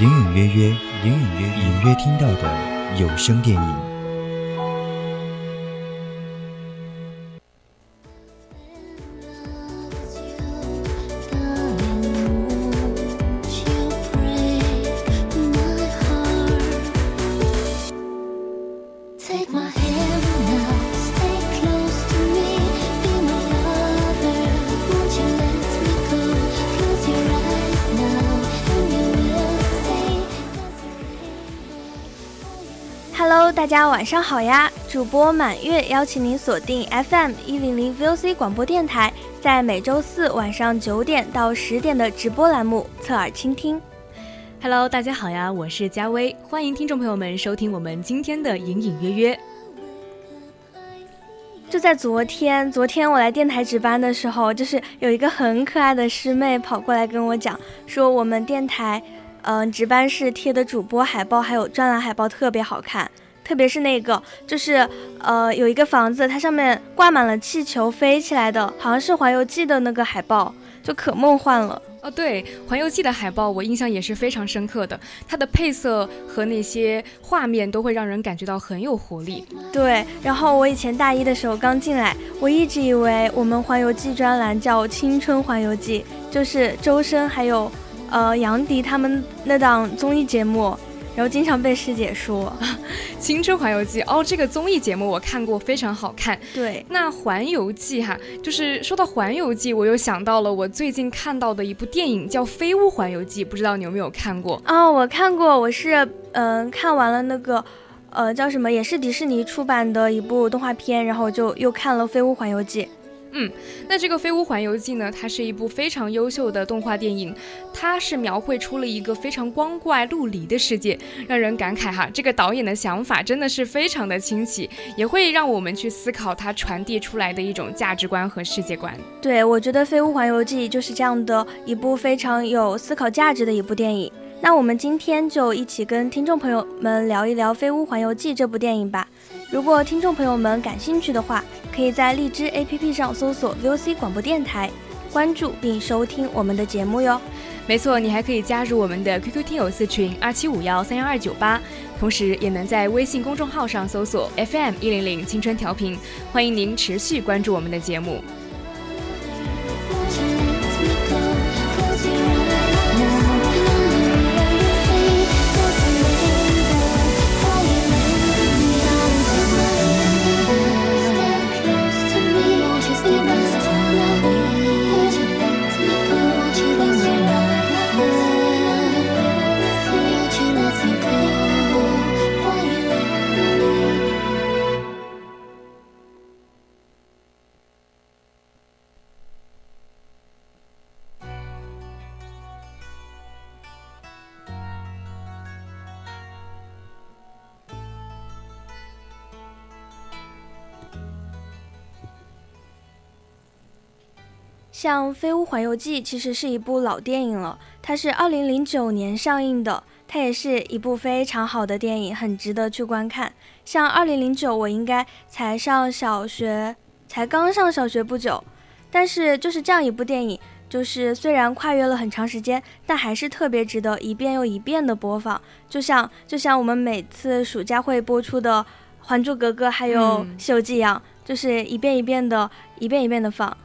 隐隐约约，隐隐约隐约听到的有声电影。上好呀！主播满月邀请您锁定 FM 一零零 VOC 广播电台，在每周四晚上九点到十点的直播栏目《侧耳倾听》。Hello，大家好呀，我是佳薇，欢迎听众朋友们收听我们今天的隐隐约约。就在昨天，昨天我来电台值班的时候，就是有一个很可爱的师妹跑过来跟我讲，说我们电台，嗯，值班室贴的主播海报还有专栏海报特别好看。特别是那个，就是呃，有一个房子，它上面挂满了气球飞起来的，好像是《环游记》的那个海报，就可梦幻了。哦，对，《环游记》的海报我印象也是非常深刻的，它的配色和那些画面都会让人感觉到很有活力。对，然后我以前大一的时候刚进来，我一直以为我们《环游记》专栏叫《青春环游记》，就是周深还有呃杨迪他们那档综艺节目。然后经常被师姐说，《青春环游记》哦，这个综艺节目我看过，非常好看。对，那《环游记》哈，就是说到《环游记》，我又想到了我最近看到的一部电影，叫《飞屋环游记》，不知道你有没有看过？哦，我看过，我是嗯看完了那个，呃叫什么，也是迪士尼出版的一部动画片，然后就又看了《飞屋环游记》。嗯，那这个《飞屋环游记》呢，它是一部非常优秀的动画电影，它是描绘出了一个非常光怪陆离的世界，让人感慨哈，这个导演的想法真的是非常的清奇，也会让我们去思考他传递出来的一种价值观和世界观。对，我觉得《飞屋环游记》就是这样的一部非常有思考价值的一部电影。那我们今天就一起跟听众朋友们聊一聊《飞屋环游记》这部电影吧。如果听众朋友们感兴趣的话，可以在荔枝 APP 上搜索 VOC 广播电台，关注并收听我们的节目哟。没错，你还可以加入我们的 QQ 听友四群二七五幺三幺二九八，同时也能在微信公众号上搜索 FM 一零零青春调频，欢迎您持续关注我们的节目。像《飞屋环游记》其实是一部老电影了，它是二零零九年上映的，它也是一部非常好的电影，很值得去观看。像二零零九，我应该才上小学，才刚上小学不久，但是就是这样一部电影，就是虽然跨越了很长时间，但还是特别值得一遍又一遍的播放。就像就像我们每次暑假会播出的《还珠格格》还有《西游记》一样，就是一遍一遍的，一遍一遍的放。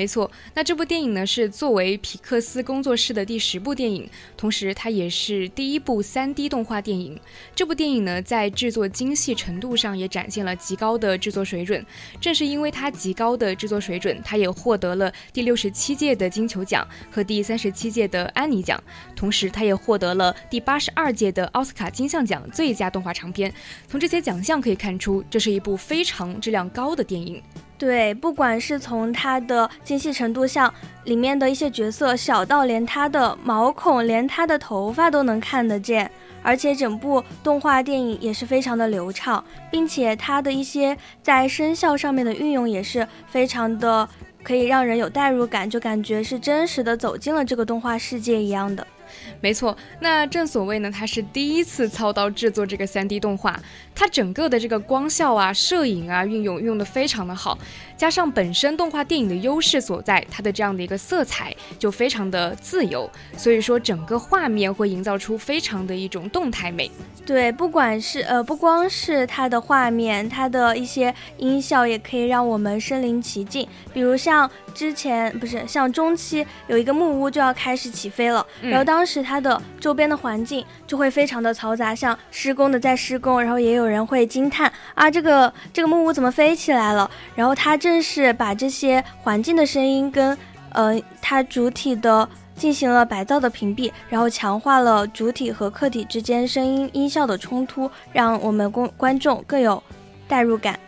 没错，那这部电影呢是作为皮克斯工作室的第十部电影，同时它也是第一部 3D 动画电影。这部电影呢在制作精细程度上也展现了极高的制作水准。正是因为它极高的制作水准，它也获得了第六十七届的金球奖和第三十七届的安妮奖，同时它也获得了第八十二届的奥斯卡金像奖最佳动画长片。从这些奖项可以看出，这是一部非常质量高的电影。对，不管是从它的精细程度，像里面的一些角色小到连它的毛孔、连它的头发都能看得见，而且整部动画电影也是非常的流畅，并且它的一些在声效上面的运用也是非常的可以让人有代入感，就感觉是真实的走进了这个动画世界一样的。没错，那正所谓呢，他是第一次操刀制作这个 3D 动画，它整个的这个光效啊、摄影啊运用用的非常的好，加上本身动画电影的优势所在，它的这样的一个色彩就非常的自由，所以说整个画面会营造出非常的一种动态美。对，不管是呃不光是它的画面，它的一些音效也可以让我们身临其境，比如像之前不是像中期有一个木屋就要开始起飞了，然后当当时它的周边的环境就会非常的嘈杂，像施工的在施工，然后也有人会惊叹啊，这个这个木屋怎么飞起来了？然后它正是把这些环境的声音跟呃它主体的进行了白噪的屏蔽，然后强化了主体和客体之间声音音效的冲突，让我们观观众更有代入感。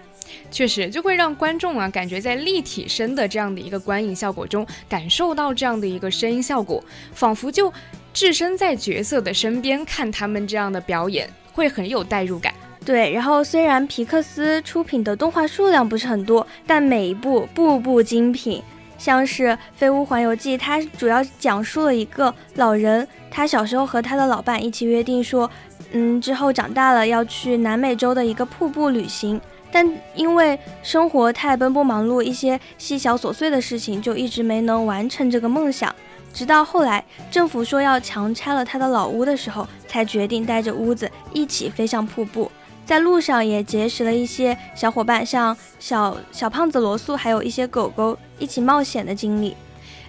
确实，就会让观众啊感觉在立体声的这样的一个观影效果中，感受到这样的一个声音效果，仿佛就。置身在角色的身边看他们这样的表演，会很有代入感。对，然后虽然皮克斯出品的动画数量不是很多，但每一部部部精品。像是《飞屋环游记》，它主要讲述了一个老人，他小时候和他的老伴一起约定说，嗯，之后长大了要去南美洲的一个瀑布旅行，但因为生活太奔波忙碌，一些细小琐碎的事情，就一直没能完成这个梦想。直到后来，政府说要强拆了他的老屋的时候，才决定带着屋子一起飞向瀑布。在路上也结识了一些小伙伴，像小小胖子罗素，还有一些狗狗一起冒险的经历。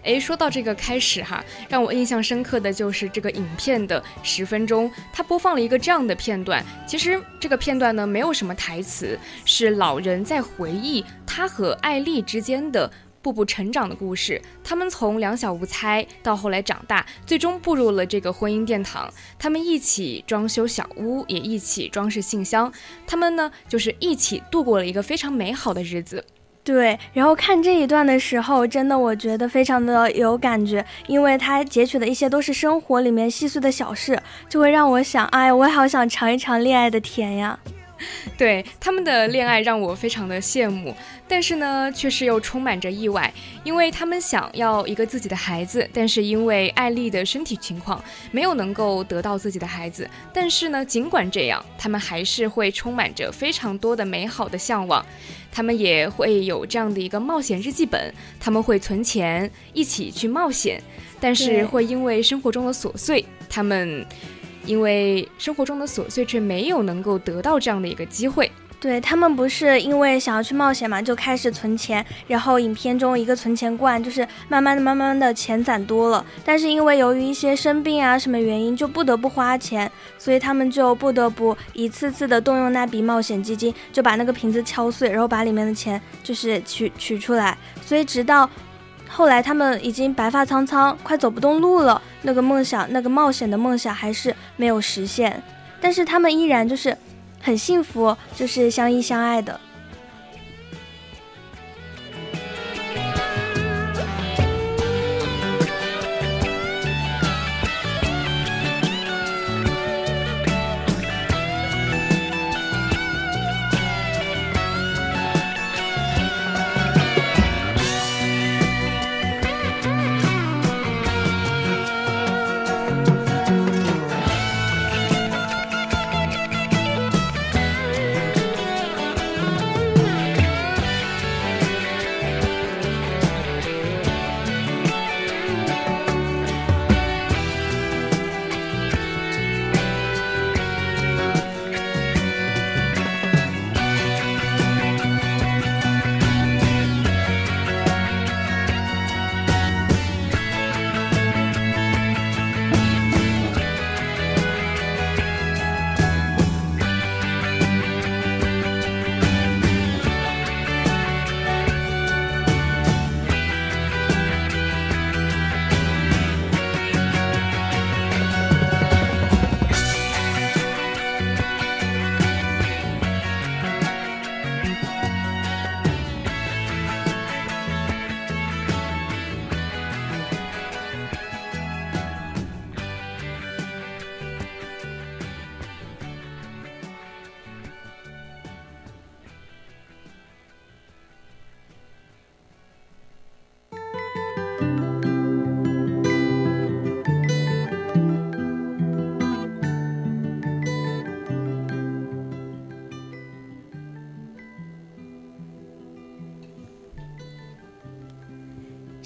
诶，说到这个开始哈，让我印象深刻的就是这个影片的十分钟，它播放了一个这样的片段。其实这个片段呢，没有什么台词，是老人在回忆他和艾丽之间的。步步成长的故事，他们从两小无猜到后来长大，最终步入了这个婚姻殿堂。他们一起装修小屋，也一起装饰信箱。他们呢，就是一起度过了一个非常美好的日子。对，然后看这一段的时候，真的我觉得非常的有感觉，因为他截取的一些都是生活里面细碎的小事，就会让我想，哎，我也好想尝一尝恋爱的甜呀。对他们的恋爱让我非常的羡慕，但是呢，却是又充满着意外，因为他们想要一个自己的孩子，但是因为艾丽的身体情况，没有能够得到自己的孩子。但是呢，尽管这样，他们还是会充满着非常多的美好的向往，他们也会有这样的一个冒险日记本，他们会存钱一起去冒险，但是会因为生活中的琐碎，他们。因为生活中的琐碎，却没有能够得到这样的一个机会。对他们不是因为想要去冒险嘛，就开始存钱。然后影片中一个存钱罐，就是慢慢的、慢慢的钱攒多了。但是因为由于一些生病啊什么原因，就不得不花钱，所以他们就不得不一次次的动用那笔冒险基金，就把那个瓶子敲碎，然后把里面的钱就是取取出来。所以直到。后来他们已经白发苍苍，快走不动路了。那个梦想，那个冒险的梦想还是没有实现，但是他们依然就是很幸福，就是相依相爱的。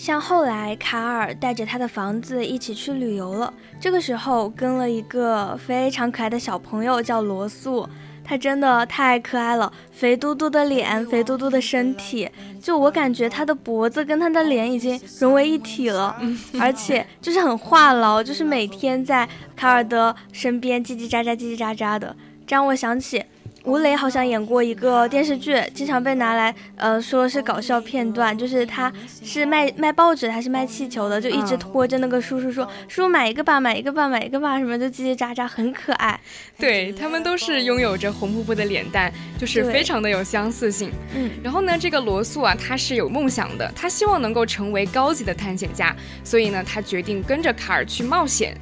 像后来卡尔带着他的房子一起去旅游了，这个时候跟了一个非常可爱的小朋友叫罗素。他真的太可爱了，肥嘟嘟的脸，肥嘟嘟的身体，就我感觉他的脖子跟他的脸已经融为一体了，而且就是很话痨，就是每天在卡尔的身边叽叽喳喳、叽叽喳喳的，这让我想起。吴磊好像演过一个电视剧，经常被拿来呃说是搞笑片段，就是他是卖卖报纸还是卖气球的，就一直拖着那个叔叔说：“叔叔买一个吧，买一个吧，买一个吧，什么就叽叽喳喳，很可爱。”对他们都是拥有着红扑扑的脸蛋，就是非常的有相似性。嗯，然后呢，这个罗素啊，他是有梦想的，他希望能够成为高级的探险家，所以呢，他决定跟着卡尔去冒险。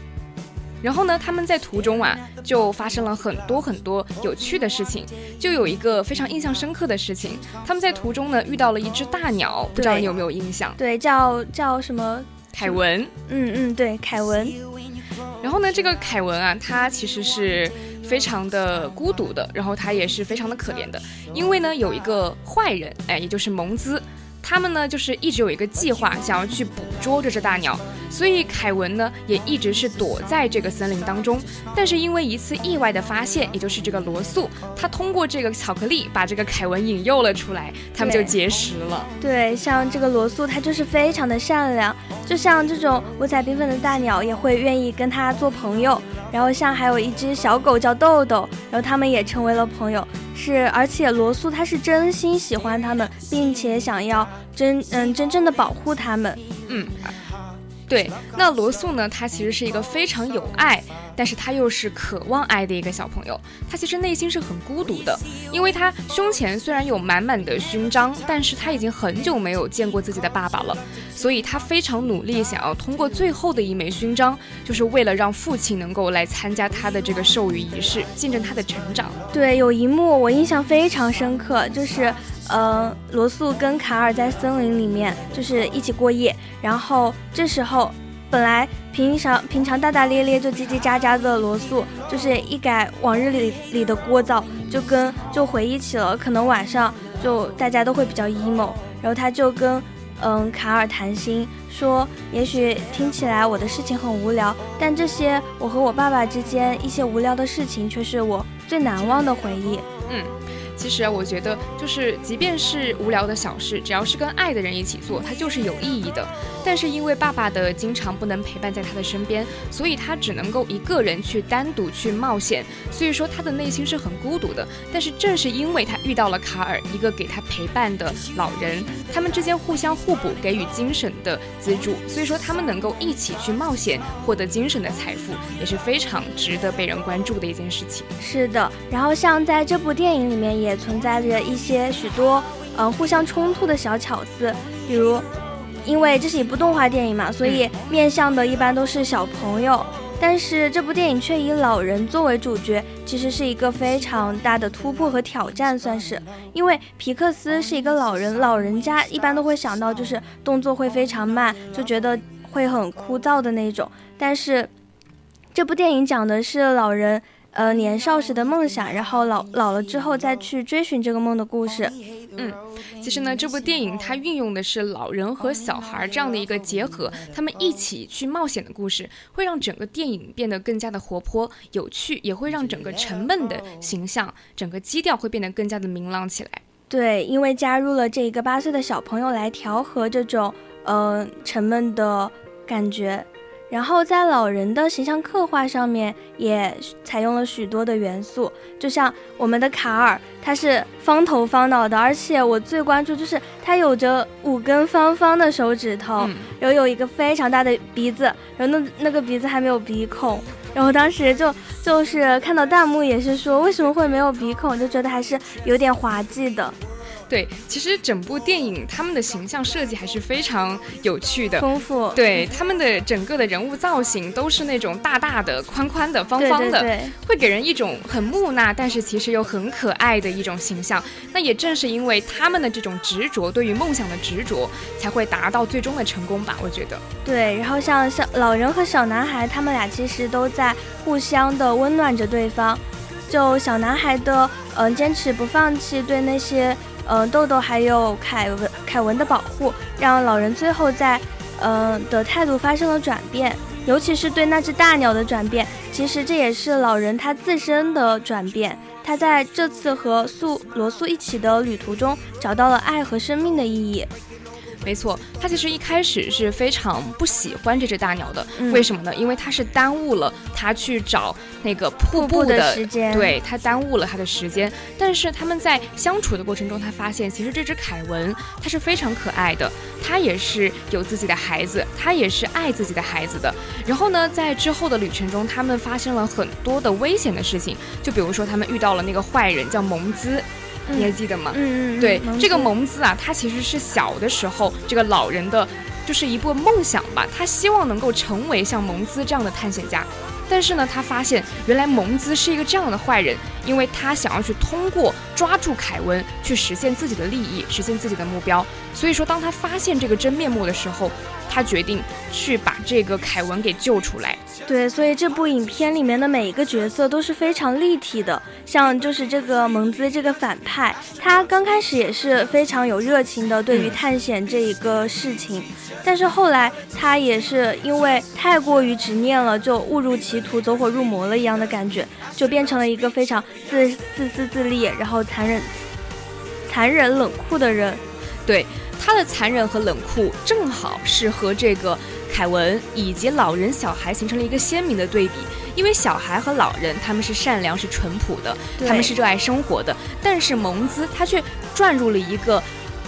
然后呢，他们在途中啊，就发生了很多很多有趣的事情。就有一个非常印象深刻的事情，他们在途中呢遇到了一只大鸟，不知道你有没有印象？对，叫叫什么？凯文。嗯嗯，对，凯文。然后呢，这个凯文啊，他其实是非常的孤独的，然后他也是非常的可怜的，因为呢，有一个坏人，哎，也就是蒙兹。他们呢，就是一直有一个计划，想要去捕捉这只大鸟，所以凯文呢，也一直是躲在这个森林当中。但是因为一次意外的发现，也就是这个罗素，他通过这个巧克力把这个凯文引诱了出来，他们就结识了。对，像这个罗素，他就是非常的善良，就像这种五彩缤纷的大鸟，也会愿意跟他做朋友。然后像还有一只小狗叫豆豆，然后他们也成为了朋友。是，而且罗素他是真心喜欢他们，并且想要真嗯真正的保护他们。嗯，对。那罗素呢？他其实是一个非常有爱。但是他又是渴望爱的一个小朋友，他其实内心是很孤独的，因为他胸前虽然有满满的勋章，但是他已经很久没有见过自己的爸爸了，所以他非常努力，想要通过最后的一枚勋章，就是为了让父亲能够来参加他的这个授予仪式，见证他的成长。对，有一幕我印象非常深刻，就是，呃，罗素跟卡尔在森林里面就是一起过夜，然后这时候。本来平常平常大大咧咧就叽叽喳喳的罗素，就是一改往日里里的聒噪，就跟就回忆起了可能晚上就大家都会比较 emo，然后他就跟嗯卡尔谈心，说也许听起来我的事情很无聊，但这些我和我爸爸之间一些无聊的事情却是我最难忘的回忆。嗯。其实我觉得，就是即便是无聊的小事，只要是跟爱的人一起做，它就是有意义的。但是因为爸爸的经常不能陪伴在他的身边，所以他只能够一个人去单独去冒险。所以说他的内心是很孤独的。但是正是因为他遇到了卡尔，一个给他陪伴的老人，他们之间互相互补，给予精神的资助，所以说他们能够一起去冒险，获得精神的财富，也是非常值得被人关注的一件事情。是的，然后像在这部电影里面。存在着一些许多嗯互相冲突的小巧思，比如，因为这是一部动画电影嘛，所以面向的一般都是小朋友，但是这部电影却以老人作为主角，其实是一个非常大的突破和挑战，算是。因为皮克斯是一个老人，老人家一般都会想到就是动作会非常慢，就觉得会很枯燥的那种，但是这部电影讲的是老人。呃，年少时的梦想，然后老老了之后再去追寻这个梦的故事。嗯，其实呢，这部电影它运用的是老人和小孩这样的一个结合，他们一起去冒险的故事，会让整个电影变得更加的活泼有趣，也会让整个沉闷的形象，整个基调会变得更加的明朗起来。对，因为加入了这一个八岁的小朋友来调和这种呃沉闷的感觉。然后在老人的形象刻画上面也采用了许多的元素，就像我们的卡尔，他是方头方脑的，而且我最关注就是他有着五根方方的手指头，然后有一个非常大的鼻子，然后那那个鼻子还没有鼻孔，然后当时就就是看到弹幕也是说为什么会没有鼻孔，就觉得还是有点滑稽的。对，其实整部电影他们的形象设计还是非常有趣的，丰富。对，他们的整个的人物造型都是那种大大的、宽宽的、方方的，会给人一种很木讷，但是其实又很可爱的一种形象。那也正是因为他们的这种执着，对于梦想的执着，才会达到最终的成功吧？我觉得。对，然后像像老人和小男孩，他们俩其实都在互相的温暖着对方。就小男孩的嗯坚持不放弃，对那些。嗯，豆豆还有凯文凯文的保护，让老人最后在嗯的态度发生了转变，尤其是对那只大鸟的转变。其实这也是老人他自身的转变。他在这次和素罗素一起的旅途中，找到了爱和生命的意义。没错，他其实一开始是非常不喜欢这只大鸟的，为什么呢？因为他是耽误了他去找那个瀑布的时间，对他耽误了他的时间。但是他们在相处的过程中，他发现其实这只凯文他是非常可爱的，他也是有自己的孩子，他也是爱自己的孩子的。然后呢，在之后的旅程中，他们发生了很多的危险的事情，就比如说他们遇到了那个坏人叫蒙兹。你还记得吗？嗯嗯，对，这个蒙兹啊，他其实是小的时候这个老人的，就是一部梦想吧，他希望能够成为像蒙兹这样的探险家。但是呢，他发现原来蒙兹是一个这样的坏人，因为他想要去通过抓住凯文去实现自己的利益，实现自己的目标。所以说，当他发现这个真面目的时候，他决定去把这个凯文给救出来。对，所以这部影片里面的每一个角色都是非常立体的，像就是这个蒙兹这个反派，他刚开始也是非常有热情的，对于探险这一个事情，但是后来他也是因为太过于执念了，就误入歧途，走火入魔了一样的感觉，就变成了一个非常自自私自利，然后残忍、残忍冷酷的人。对他的残忍和冷酷，正好是和这个。凯文以及老人、小孩形成了一个鲜明的对比，因为小孩和老人他们是善良、是淳朴的，他们是热爱生活的，但是蒙兹他却转入了一个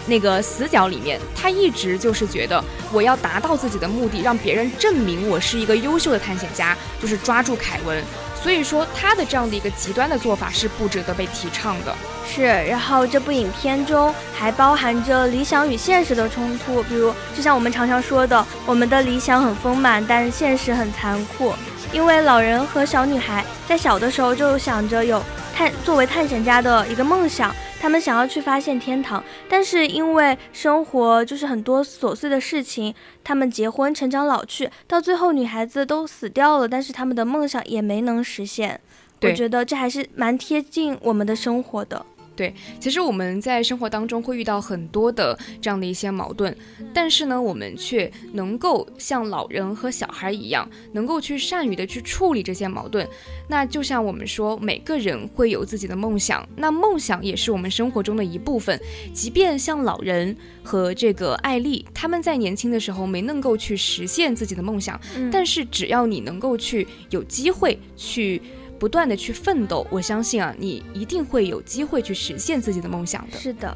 那个死角里面，他一直就是觉得我要达到自己的目的，让别人证明我是一个优秀的探险家，就是抓住凯文。所以说，他的这样的一个极端的做法是不值得被提倡的。是，然后这部影片中还包含着理想与现实的冲突，比如就像我们常常说的，我们的理想很丰满，但现实很残酷。因为老人和小女孩在小的时候就想着有探作为探险家的一个梦想。他们想要去发现天堂，但是因为生活就是很多琐碎的事情，他们结婚、成长、老去，到最后女孩子都死掉了，但是他们的梦想也没能实现。我觉得这还是蛮贴近我们的生活的。对，其实我们在生活当中会遇到很多的这样的一些矛盾，但是呢，我们却能够像老人和小孩一样，能够去善于的去处理这些矛盾。那就像我们说，每个人会有自己的梦想，那梦想也是我们生活中的一部分。即便像老人和这个艾丽，他们在年轻的时候没能够去实现自己的梦想，但是只要你能够去有机会去。不断的去奋斗，我相信啊，你一定会有机会去实现自己的梦想的。是的。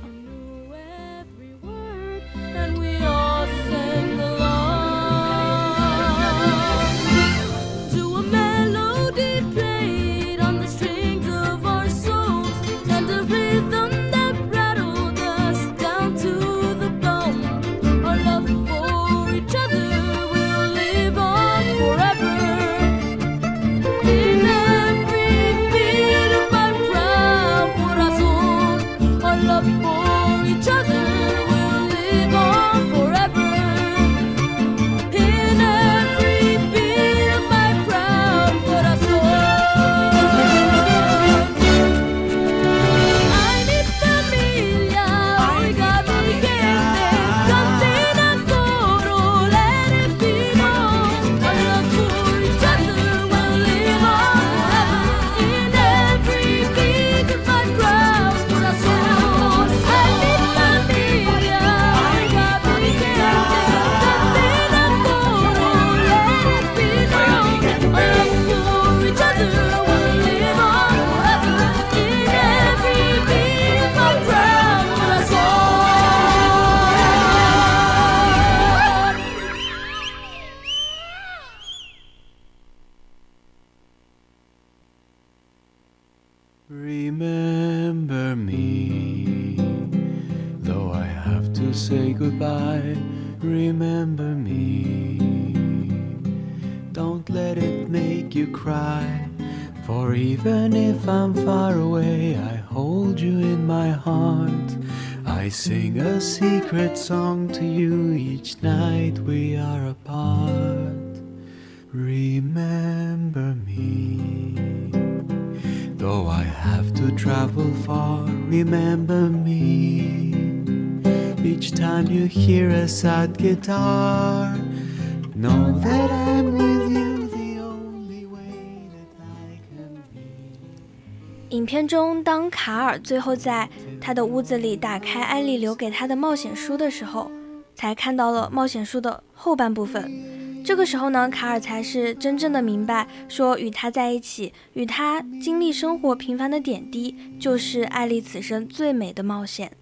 Secret song to you each night we are apart. Remember me. Though I have to travel far, remember me. Each time you hear a sad guitar, Know that I'm with you 影片中，当卡尔最后在他的屋子里打开艾丽留给他的冒险书的时候，才看到了冒险书的后半部分。这个时候呢，卡尔才是真正的明白，说与他在一起，与他经历生活平凡的点滴，就是艾丽此生最美的冒险。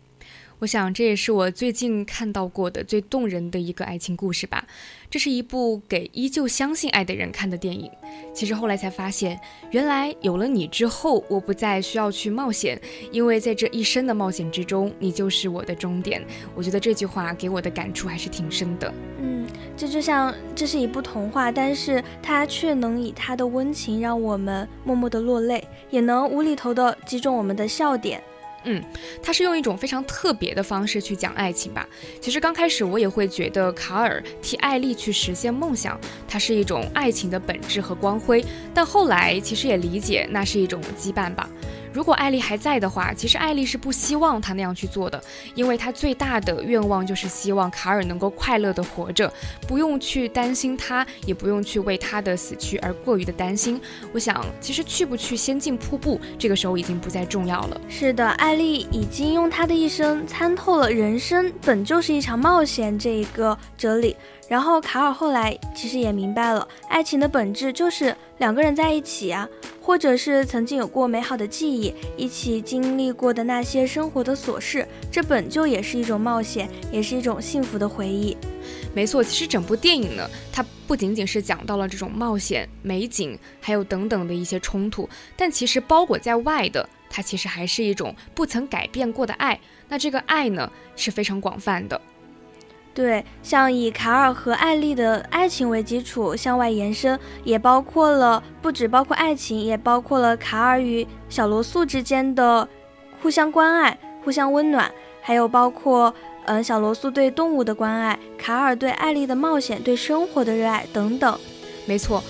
我想这也是我最近看到过的最动人的一个爱情故事吧。这是一部给依旧相信爱的人看的电影。其实后来才发现，原来有了你之后，我不再需要去冒险，因为在这一生的冒险之中，你就是我的终点。我觉得这句话给我的感触还是挺深的。嗯，这就像这是一部童话，但是它却能以它的温情让我们默默的落泪，也能无厘头的击中我们的笑点。嗯，他是用一种非常特别的方式去讲爱情吧。其实刚开始我也会觉得卡尔替艾丽去实现梦想，它是一种爱情的本质和光辉。但后来其实也理解那是一种羁绊吧。如果艾丽还在的话，其实艾丽是不希望他那样去做的，因为她最大的愿望就是希望卡尔能够快乐的活着，不用去担心他，也不用去为他的死去而过于的担心。我想，其实去不去仙境瀑布，这个时候已经不再重要了。是的，艾丽已经用她的一生参透了人生本就是一场冒险这一个哲理。然后卡尔后来其实也明白了，爱情的本质就是两个人在一起啊。或者是曾经有过美好的记忆，一起经历过的那些生活的琐事，这本就也是一种冒险，也是一种幸福的回忆。没错，其实整部电影呢，它不仅仅是讲到了这种冒险、美景，还有等等的一些冲突，但其实包裹在外的，它其实还是一种不曾改变过的爱。那这个爱呢，是非常广泛的。对，像以卡尔和艾丽的爱情为基础向外延伸，也包括了不只包括爱情，也包括了卡尔与小罗素之间的互相关爱、互相温暖，还有包括嗯小罗素对动物的关爱，卡尔对艾丽的冒险、对生活的热爱等等。没错。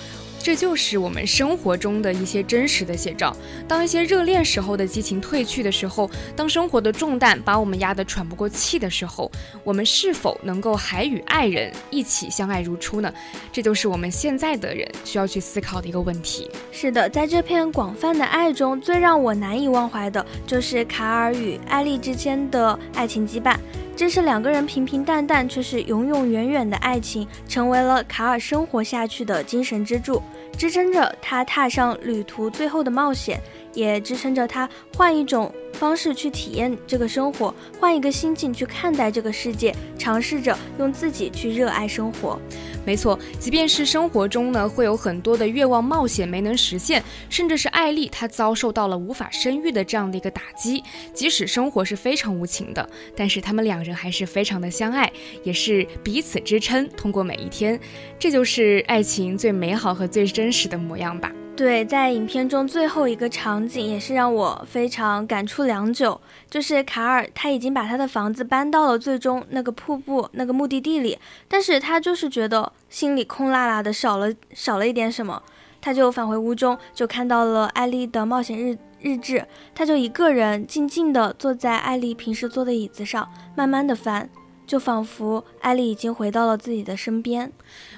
这就是我们生活中的一些真实的写照。当一些热恋时候的激情褪去的时候，当生活的重担把我们压得喘不过气的时候，我们是否能够还与爱人一起相爱如初呢？这就是我们现在的人需要去思考的一个问题。是的，在这片广泛的爱中，最让我难以忘怀的就是卡尔与艾丽之间的爱情羁绊。这是两个人平平淡淡却是永永远远的爱情，成为了卡尔生活下去的精神支柱，支撑着他踏上旅途最后的冒险，也支撑着他换一种。方式去体验这个生活，换一个心境去看待这个世界，尝试着用自己去热爱生活。没错，即便是生活中呢，会有很多的愿望冒险没能实现，甚至是艾丽她遭受到了无法生育的这样的一个打击。即使生活是非常无情的，但是他们两人还是非常的相爱，也是彼此支撑，通过每一天。这就是爱情最美好和最真实的模样吧。对，在影片中最后一个场景也是让我非常感触良久，就是卡尔他已经把他的房子搬到了最终那个瀑布那个目的地里，但是他就是觉得心里空落落的，少了少了一点什么，他就返回屋中，就看到了艾丽的冒险日日志，他就一个人静静地坐在艾丽平时坐的椅子上，慢慢的翻，就仿佛艾丽已经回到了自己的身边。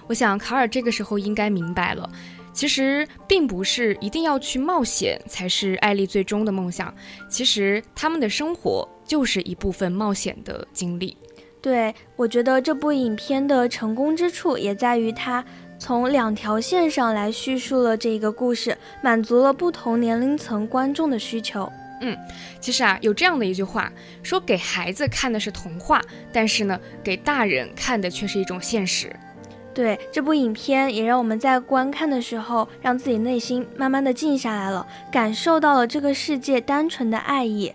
我想卡尔这个时候应该明白了。其实并不是一定要去冒险才是艾丽最终的梦想。其实他们的生活就是一部分冒险的经历。对我觉得这部影片的成功之处也在于它从两条线上来叙述了这个故事，满足了不同年龄层观众的需求。嗯，其实啊，有这样的一句话说：给孩子看的是童话，但是呢，给大人看的却是一种现实。对这部影片，也让我们在观看的时候，让自己内心慢慢的静下来了，感受到了这个世界单纯的爱意，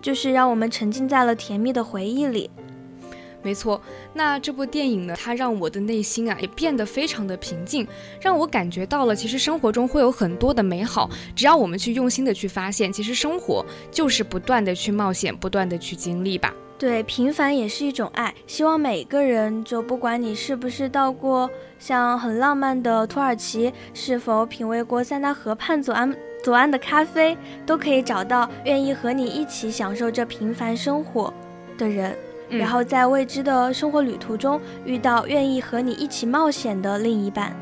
就是让我们沉浸在了甜蜜的回忆里。没错，那这部电影呢，它让我的内心啊也变得非常的平静，让我感觉到了，其实生活中会有很多的美好，只要我们去用心的去发现，其实生活就是不断的去冒险，不断的去经历吧。对，平凡也是一种爱。希望每个人，就不管你是不是到过像很浪漫的土耳其，是否品味过塞纳河畔左岸左岸的咖啡，都可以找到愿意和你一起享受这平凡生活的人。然后在未知的生活旅途中遇到愿意和你一起冒险的另一半。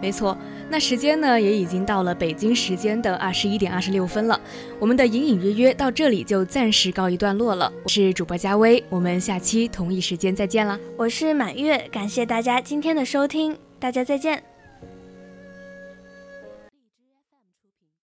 没错，那时间呢也已经到了北京时间的二十一点二十六分了，我们的隐隐约约到这里就暂时告一段落了。我是主播佳薇，我们下期同一时间再见啦。我是满月，感谢大家今天的收听，大家再见。